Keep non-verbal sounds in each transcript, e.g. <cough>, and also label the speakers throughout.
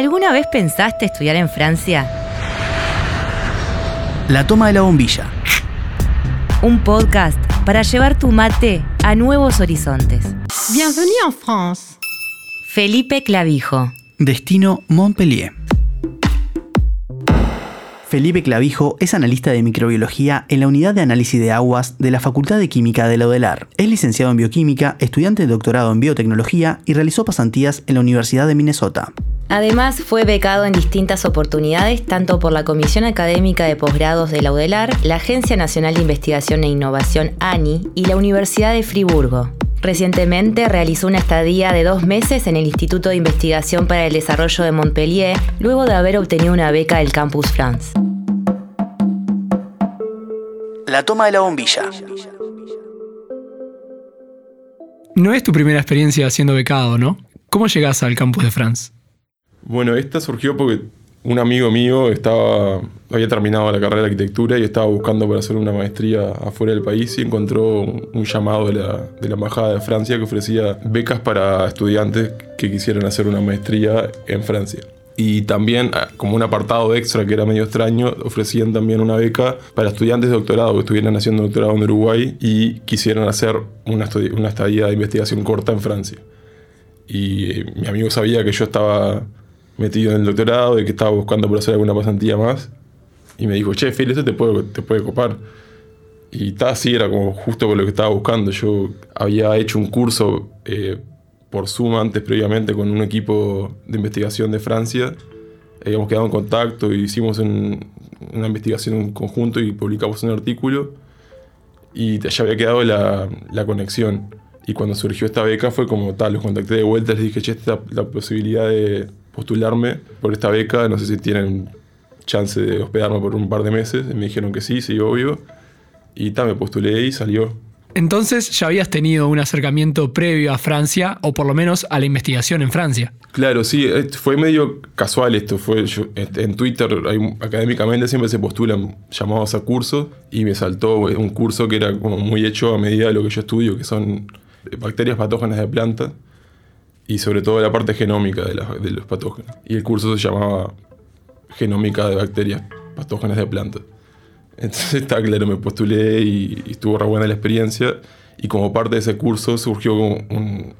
Speaker 1: ¿Alguna vez pensaste estudiar en Francia?
Speaker 2: La toma de la bombilla.
Speaker 1: Un podcast para llevar tu mate a nuevos horizontes.
Speaker 3: Bienvenue en France.
Speaker 1: Felipe Clavijo.
Speaker 2: Destino Montpellier. Felipe Clavijo es analista de microbiología en la unidad de análisis de aguas de la Facultad de Química de la UDELAR. Es licenciado en bioquímica, estudiante de doctorado en biotecnología y realizó pasantías en la Universidad de Minnesota.
Speaker 1: Además, fue becado en distintas oportunidades, tanto por la Comisión Académica de Posgrados de la UDELAR, la Agencia Nacional de Investigación e Innovación ANI y la Universidad de Friburgo. Recientemente realizó una estadía de dos meses en el Instituto de Investigación para el Desarrollo de Montpellier, luego de haber obtenido una beca del Campus France.
Speaker 2: La toma de la bombilla.
Speaker 4: No es tu primera experiencia siendo becado, ¿no? ¿Cómo llegas al campus de France?
Speaker 5: Bueno, esta surgió porque un amigo mío estaba, había terminado la carrera de arquitectura y estaba buscando para hacer una maestría afuera del país y encontró un llamado de la, de la Embajada de Francia que ofrecía becas para estudiantes que quisieran hacer una maestría en Francia. Y también, ah, como un apartado extra que era medio extraño, ofrecían también una beca para estudiantes de doctorado que estuvieran haciendo doctorado en Uruguay y quisieran hacer una, una estadía de investigación corta en Francia. Y eh, mi amigo sabía que yo estaba metido en el doctorado y que estaba buscando por hacer alguna pasantía más. Y me dijo, che, Phil, esto te puede, te puede copar. Y tal, así, era como justo por lo que estaba buscando. Yo había hecho un curso eh, por Zoom antes, previamente, con un equipo de investigación de Francia. Habíamos quedado en contacto y hicimos una investigación en conjunto y publicamos un artículo. Y ya había quedado la, la, conexión. Y cuando surgió esta beca fue como tal, los contacté de vuelta, les dije, che, esta la posibilidad de postularme por esta beca, no sé si tienen chance de hospedarme por un par de meses. Y me dijeron que sí, sí, obvio. Y tal, me postulé y salió.
Speaker 4: Entonces ya habías tenido un acercamiento previo a Francia, o por lo menos a la investigación en Francia.
Speaker 5: Claro, sí, fue medio casual esto. Fue en Twitter, académicamente siempre se postulan llamados a cursos, y me saltó un curso que era como muy hecho a medida de lo que yo estudio, que son bacterias patógenas de plantas, y sobre todo la parte genómica de, de los patógenos. Y el curso se llamaba Genómica de bacterias patógenas de plantas. Entonces <laughs> está claro, me postulé y, estuvo re buena la experiencia. Y como parte de ese curso surgió un,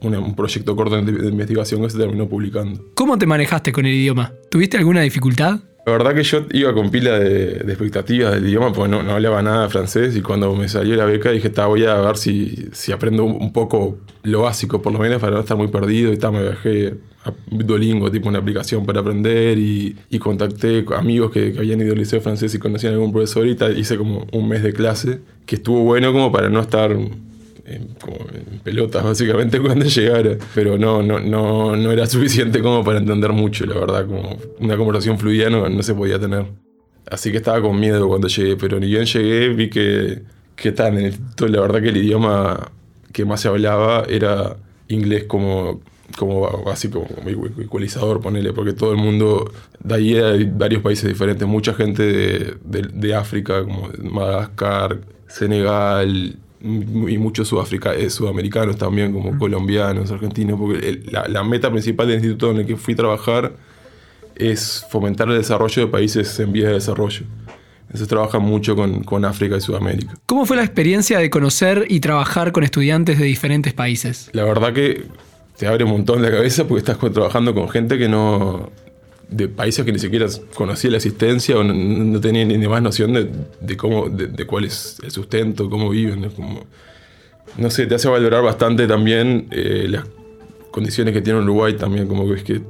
Speaker 5: un, proyecto corto de, investigación que se terminó publicando.
Speaker 4: ¿Cómo te manejaste con el idioma? ¿Tuviste alguna dificultad?
Speaker 5: La verdad que yo iba con pila de, expectativas del idioma, porque no, no, hablaba nada francés y cuando me salió la beca dije, voy a ver si, si aprendo un poco lo básico, por lo menos para no estar muy perdido y tal, me viajé Duolingo, tipo una aplicación para aprender y, y contacté amigos que, habían ido al liceo francés y conocían a algún profesor y hice como un mes de clase que estuvo bueno como para no estar en, en pelotas básicamente <laughs> cuando llegara, pero no, no, no, no era suficiente como para entender mucho, la verdad, como una conversación fluida no, no se podía tener. Así que estaba con miedo cuando llegué, pero ni bien llegué vi que, que tan, la verdad que el idioma que más se hablaba era inglés como como básico, como ecualizador, ponele, porque todo el mundo, de ahí hay varios países diferentes, mucha gente de, de, África, como Madagascar, Senegal, y muchos eh, sudamericanos también, como colombianos, argentinos, porque la, la, meta principal del instituto en el que fui a trabajar es fomentar el desarrollo de países en vías de desarrollo. Eso trabaja mucho con, con, África y Sudamérica.
Speaker 4: ¿Cómo fue la experiencia de conocer y trabajar con estudiantes de diferentes países?
Speaker 5: La verdad que te abre un montón la cabeza porque estás trabajando con gente que no. De países que ni siquiera conocía la existencia o no, tenía ni, más noción de, cómo, de, cuál es el sustento, cómo viven. Como, no sé, te hace valorar bastante también eh, las condiciones que tiene Uruguay también, como que es que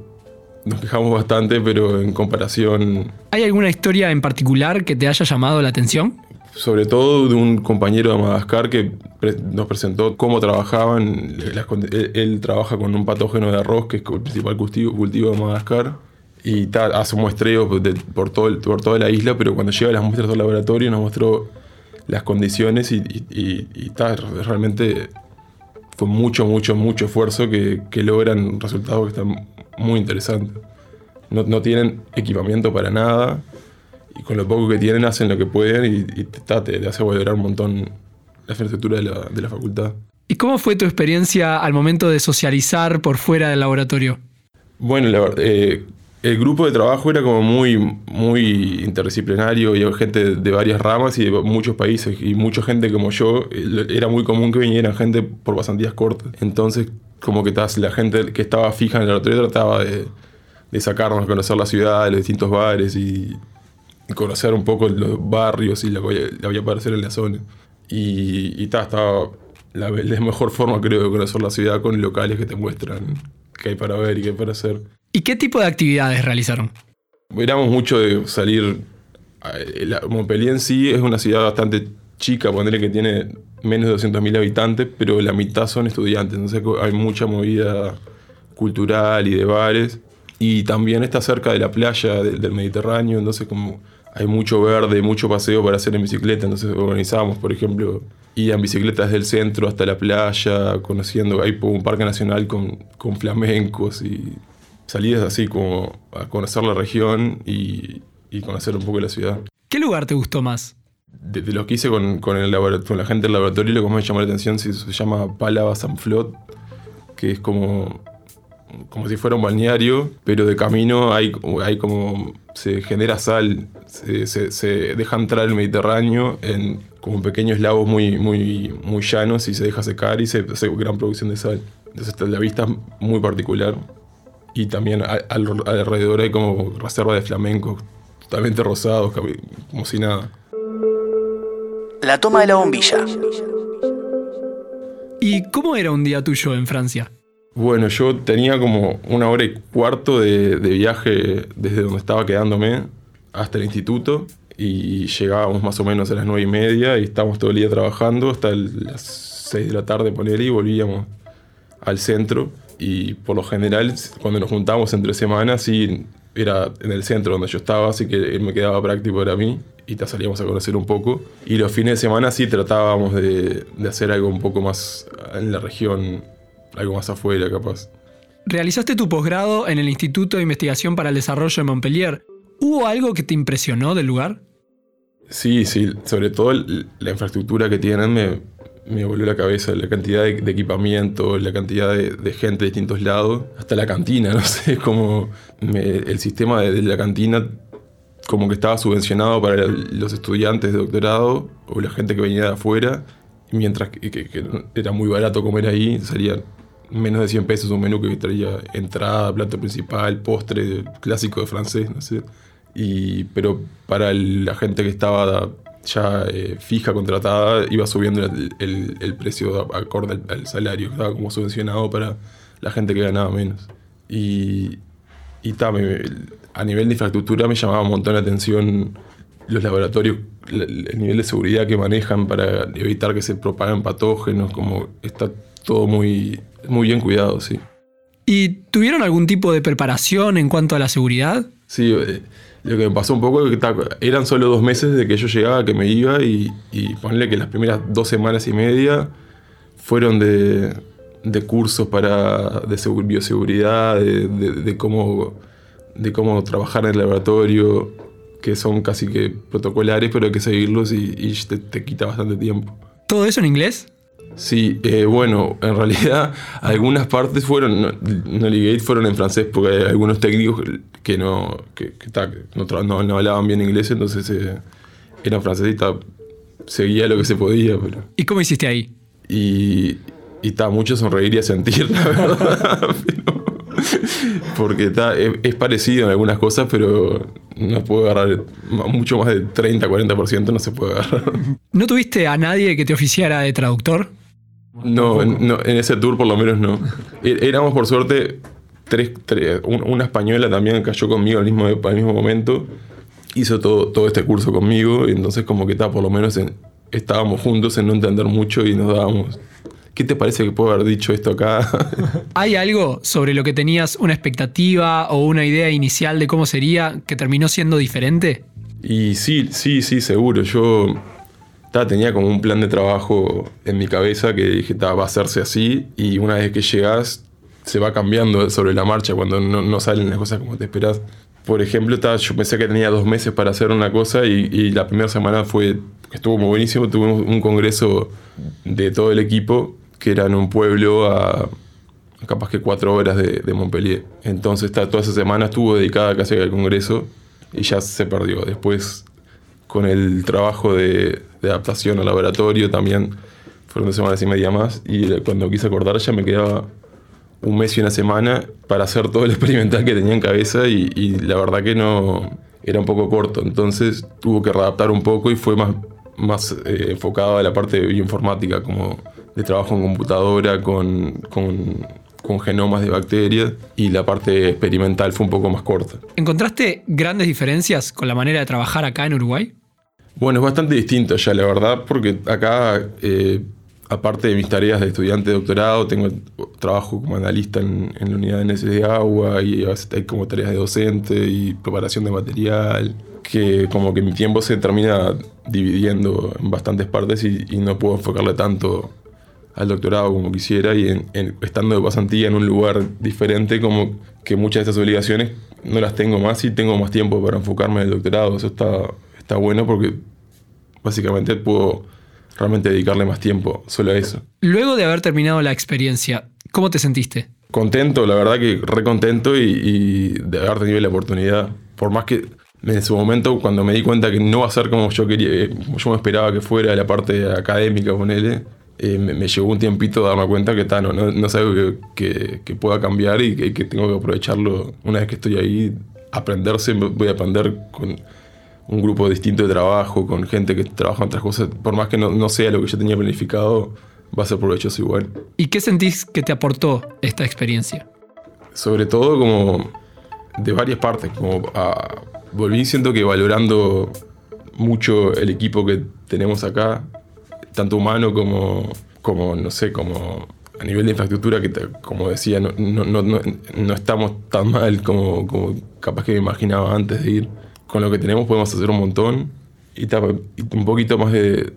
Speaker 5: nos quejamos bastante, pero en comparación...
Speaker 4: ¿Hay alguna historia en particular que te haya llamado la atención?
Speaker 5: sobre todo de un compañero de Madagascar que nos presentó cómo trabajaban. Él, trabaja con un patógeno de arroz, que es el principal cultivo, de Madagascar, y hace muestreo por, todo por toda la isla, pero cuando llega las muestras al laboratorio nos mostró las condiciones y, y, realmente fue mucho, mucho, mucho esfuerzo que, logran resultados que están muy interesantes. No, no tienen equipamiento para nada y con lo poco que tienen hacen lo que pueden y, te, hace valorar un montón la infraestructura de la, de la facultad.
Speaker 4: ¿Y cómo fue tu experiencia al momento de socializar por fuera del laboratorio?
Speaker 5: Bueno, la, eh, el grupo de trabajo era como muy, muy interdisciplinario y gente de varias ramas y de muchos países y mucha gente como yo. Era muy común que vinieran gente por pasantías cortas. Entonces, como que la gente que estaba fija en el laboratorio trataba de, sacarnos a conocer la ciudad, los distintos bares y, conocer un poco los barrios y lo que había aparecer en la zona. Y, y estaba la, la mejor forma, creo, de conocer la ciudad con locales que te muestran qué hay para ver y qué hay para hacer.
Speaker 4: ¿Y qué tipo de actividades realizaron?
Speaker 5: Éramos mucho de salir. Montpellier en sí es una ciudad bastante chica, ponerle que tiene menos de 200.000 habitantes, pero la mitad son estudiantes, entonces hay mucha movida cultural y de bares. Y también está cerca de la playa del, Mediterráneo, entonces como hay mucho verde, mucho paseo para hacer en bicicleta, entonces organizamos, por ejemplo, ir en bicicleta desde el centro hasta la playa, conociendo, hay un parque nacional con, con flamencos y salidas así como a conocer la región y, conocer un poco la ciudad.
Speaker 4: ¿Qué lugar te gustó más?
Speaker 5: De, lo que hice con, el con, la gente del laboratorio, lo que más me llamó la atención se, se llama Palava Sanflot, que es como, como si fuera un balneario, pero de camino hay, hay como. se genera sal, se, se, deja entrar el Mediterráneo en como pequeños lagos muy, muy, muy llanos y se deja secar y se hace gran producción de sal. Entonces la vista es muy particular y también alrededor hay como reserva de flamencos, totalmente rosados, como si nada.
Speaker 2: La toma de la bombilla.
Speaker 4: ¿Y cómo era un día tuyo en Francia?
Speaker 5: Bueno, yo tenía como una hora y cuarto de, viaje desde donde estaba quedándome hasta el instituto y llegábamos más o menos a las nueve y media y estábamos todo el día trabajando hasta las seis de la tarde poner y volvíamos al centro y por lo general cuando nos juntábamos entre semanas sí era en el centro donde yo estaba, así que me quedaba práctico para mí y te salíamos a conocer un poco. Y los fines de semana sí tratábamos de, de hacer algo un poco más en la región, algo más afuera capaz.
Speaker 4: Realizaste tu posgrado en el Instituto de Investigación para el Desarrollo de Montpellier. ¿Hubo algo que te impresionó del lugar?
Speaker 5: Sí, sí, sobre todo la infraestructura que tienen me, me volvió la cabeza la cantidad de, equipamiento, la cantidad de, gente de distintos lados, hasta la cantina, <laughs> no sé, como el sistema de, la cantina como que estaba subvencionado para los estudiantes de doctorado o la gente que venía de afuera, mientras que, era muy barato comer ahí, salía menos de 100 pesos un menú que traía entrada, plato principal, postre clásico de francés, no sé. Y, pero para la gente que estaba ya eh, fija, contratada, iba subiendo el, precio acorde al, salario, estaba como subvencionado para la gente que ganaba menos. Y, y a nivel de infraestructura me llamaba un montón la atención los laboratorios, el, nivel de seguridad que manejan para evitar que se propaguen patógenos, como está todo muy, muy bien cuidado, sí.
Speaker 4: ¿Y tuvieron algún tipo de preparación en cuanto a la seguridad?
Speaker 5: Sí, eh, lo que me pasó un poco es que eran solo dos meses de que yo llegaba, que me iba, y, y ponerle que las primeras dos semanas y media fueron de, de cursos para, de bioseguridad, de, de, cómo, de cómo trabajar en el laboratorio, que son casi que protocolares, pero hay que seguirlos y, y te, te quita bastante tiempo.
Speaker 4: ¿Todo eso en inglés?
Speaker 5: Sí, eh, bueno, en realidad <laughs> algunas partes fueron, no, no fueron en francés porque algunos técnicos que no, que, no, no, hablaban bien inglés, entonces eh, eran franceses y seguía lo que se podía. Pero...
Speaker 4: ¿Y cómo hiciste ahí?
Speaker 5: Y, y mucho sonreír y a sentir, la <laughs> verdad. porque es, parecido en algunas cosas, pero no puedo agarrar mucho más de 30, 40%, no se puede agarrar.
Speaker 4: ¿No tuviste a nadie que te oficiara de traductor?
Speaker 5: No, no, en ese tour por lo menos no. E-, éramos por suerte tres, una española también cayó conmigo al mismo, al mismo momento. Hizo todo, todo este curso conmigo y entonces como que está, por lo menos estábamos juntos en no entender mucho y nos dábamos... ¿Qué te parece que puedo haber dicho esto acá? <laughs>
Speaker 4: ¿Hay algo sobre lo que tenías una expectativa o una idea inicial de cómo sería que terminó siendo diferente?
Speaker 5: Y sí, sí, sí, seguro. Yo tenía como un plan de trabajo en mi cabeza que dije, va a hacerse así y una vez que llegas se va cambiando sobre la marcha cuando no, salen las cosas como te esperas. Por ejemplo, yo pensé que tenía dos meses para hacer una cosa y, la primera semana fue, estuvo muy buenísimo, tuvimos un congreso de todo el equipo que era en un pueblo a, capaz que cuatro horas de, Montpellier. Entonces toda esa semana estuvo dedicada casi al congreso y ya se perdió. Después con el trabajo de, de adaptación al laboratorio también fueron dos semanas y media más y cuando quise acordar ya me quedaba un mes y una semana para hacer todo el <laughs> experimental que tenía en cabeza y, y la verdad que no era un poco corto, entonces tuvo que readaptar un poco y fue más, más eh, enfocado a la parte de bioinformática, como de trabajo en computadora, con, con, con genomas de bacterias y la parte experimental fue un poco más corta.
Speaker 4: ¿Encontraste grandes diferencias con la manera de trabajar acá en Uruguay?
Speaker 5: Bueno, es bastante distinto ya, la verdad, porque acá, eh, aparte de mis tareas de estudiante de doctorado, tengo trabajo como analista en, la unidad de necesidad de agua y hay como tareas de docente y preparación de material, que como que mi tiempo se termina dividiendo en bastantes partes y, no puedo enfocarle tanto al doctorado como quisiera y en, estando de pasantía en un lugar diferente como que muchas de estas obligaciones no las tengo más y tengo más tiempo para enfocarme en el doctorado. Eso está, está bueno porque básicamente puedo realmente dedicarle más tiempo solo a eso.
Speaker 4: Luego de haber terminado la experiencia, ¿cómo te sentiste?
Speaker 5: Contento, la verdad que re contento y, y de haber tenido la oportunidad. Por más que en su momento, cuando me di cuenta que no va a ser como yo quería, como yo me esperaba que fuera la parte académica, ponele, eh, me, me, llevó un tiempito darme cuenta que tá, no, no, no es algo que, que, que, pueda cambiar y que, que, tengo que aprovecharlo una vez que estoy ahí, aprenderse, voy a aprender con un grupo distinto de trabajo, con gente que trabaja en otras cosas, por más que no, no sea lo que yo tenía planificado, va a ser provechoso igual.
Speaker 4: ¿Y qué sentís que te aportó esta experiencia?
Speaker 5: Sobre todo como de varias partes, como a, volví siento que valorando mucho el equipo que tenemos acá, tanto humano como, como no sé, como a nivel de infraestructura, que como decía, no, no, no, no, estamos tan mal como, como capaz que me imaginaba antes de ir. Con lo que tenemos podemos hacer un montón y, un poquito más de...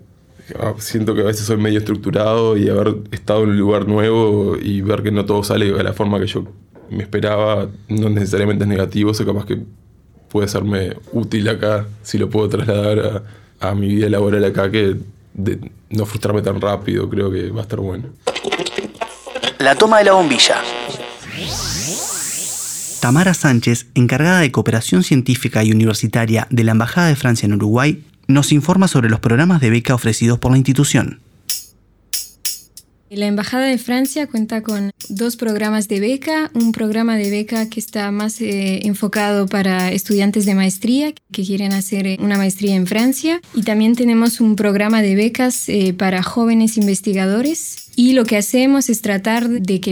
Speaker 5: Siento que a veces soy medio estructurado y haber estado en un lugar nuevo y ver que no todo sale de la forma que yo me esperaba, no necesariamente es negativo, eso capaz que puede serme útil acá si lo puedo trasladar a, a mi vida laboral acá, que de no frustrarme tan rápido, creo que va a estar bueno.
Speaker 2: La toma de la bombilla. Tamara Sánchez, encargada de cooperación científica y universitaria de la Embajada de Francia en Uruguay, nos informa sobre los programas de beca ofrecidos por la institución.
Speaker 3: La Embajada de Francia cuenta con dos programas de beca, un programa de beca que está más eh, enfocado para estudiantes de maestría que quieren hacer una maestría en Francia. Y también tenemos un programa de becas eh, para jóvenes investigadores y lo que hacemos es tratar de que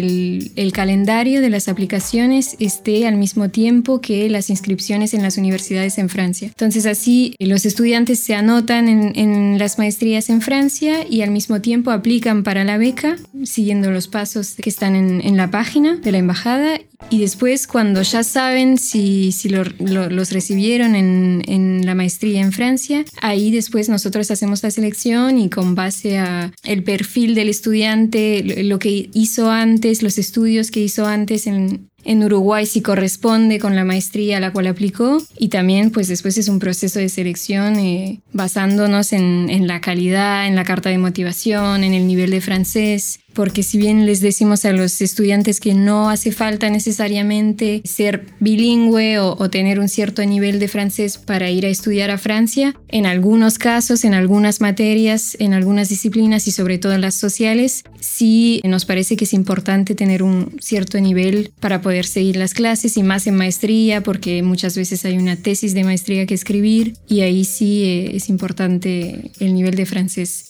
Speaker 3: el, calendario de las aplicaciones esté al mismo tiempo que las inscripciones en las universidades en Francia. Entonces así los estudiantes se anotan en, las maestrías en Francia y al mismo tiempo aplican para la beca siguiendo los pasos que están en la página de la embajada y después cuando ya saben si, si lo, lo, los recibieron en, en, la maestría en Francia, ahí después nosotros hacemos la selección y con base a el perfil del estudiante, lo que hizo antes, los estudios que hizo antes en, en Uruguay si corresponde con la maestría a la cual aplicó y también pues después es un proceso de selección eh, basándonos en, en, la calidad, en la carta de motivación, en el nivel de francés, porque si bien les decimos a los estudiantes que no hace falta necesariamente ser bilingüe o, o tener un cierto nivel de francés para ir a estudiar a Francia, en algunos casos, en algunas materias, en algunas disciplinas y sobre todo en las sociales, sí nos parece que es importante tener un cierto nivel para poder seguir las clases y más en maestría, porque muchas veces hay una tesis de maestría que escribir y ahí sí eh, es importante el nivel de francés.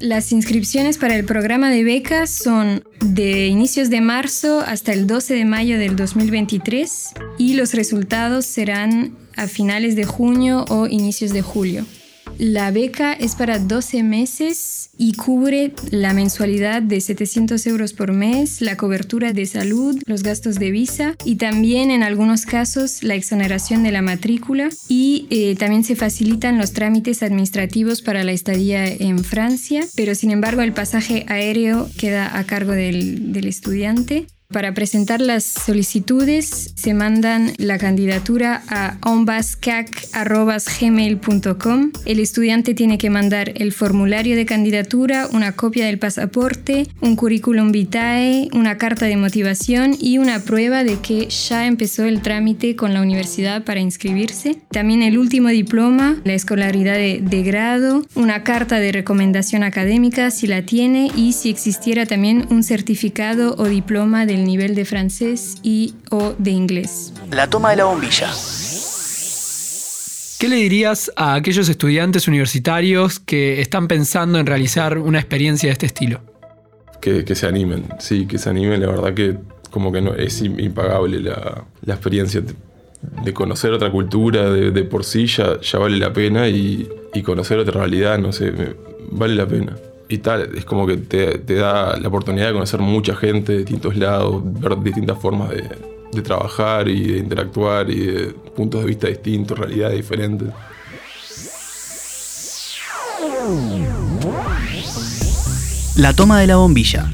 Speaker 3: Las inscripciones para el programa de becas son de inicios de marzo hasta el 12 de mayo del 2023 y los resultados serán a finales de junio o inicios de julio. La beca es para 12 meses y cubre la mensualidad de 700 euros por mes, la cobertura de salud, los gastos de visa y también en algunos casos la exoneración de la matrícula y eh, también se facilitan los trámites administrativos para la estadía en Francia, pero sin embargo el pasaje aéreo queda a cargo del, del estudiante. Para presentar las solicitudes se mandan la candidatura a ombascac.gmail.com. El estudiante tiene que mandar el formulario de candidatura, una copia del pasaporte, un currículum vitae, una carta de motivación y una prueba de que ya empezó el trámite con la universidad para inscribirse. También el último diploma, la escolaridad de, de grado, una carta de recomendación académica si la tiene y si existiera también un certificado o diploma de nivel de francés y o de inglés.
Speaker 2: La toma de la bombilla.
Speaker 4: ¿Qué le dirías a aquellos estudiantes universitarios que están pensando en realizar una experiencia de este estilo?
Speaker 5: Que, que se animen, sí, que se animen. La verdad que como que no, es impagable la, la experiencia de, de, conocer otra cultura, de, de por sí ya, ya, vale la pena y, y conocer otra realidad, no sé, vale la pena y tal, es como que te, te, da la oportunidad de conocer mucha gente de distintos lados, ver distintas formas de, de, trabajar y de interactuar y de puntos de vista distintos, realidades diferentes.
Speaker 2: La toma de la bombilla.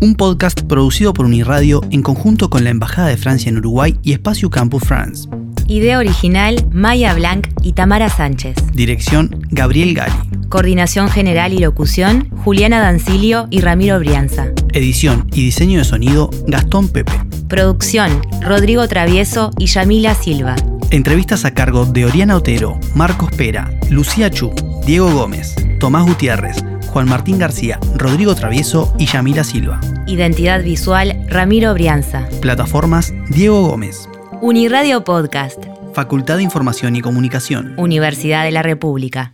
Speaker 2: Un podcast producido por Uniradio en conjunto con la Embajada de Francia en Uruguay y Espacio Campus France.
Speaker 1: Idea original, Maya Blanc y Tamara Sánchez.
Speaker 2: Dirección, Gabriel Gali.
Speaker 1: Coordinación general y locución, Juliana Dancilio y Ramiro Brianza.
Speaker 2: Edición y diseño de sonido, Gastón Pepe.
Speaker 1: Producción, Rodrigo Travieso y Yamila Silva.
Speaker 2: Entrevistas a cargo de Oriana Otero, Marcos Pera, Lucía Chu, Diego Gómez, Tomás Gutiérrez, Juan Martín García, Rodrigo Travieso y Yamila Silva.
Speaker 1: Identidad visual, Ramiro Brianza.
Speaker 2: Plataformas, Diego Gómez.
Speaker 1: Uniradio Podcast.
Speaker 2: Facultad de Información y Comunicación.
Speaker 1: Universidad de la República.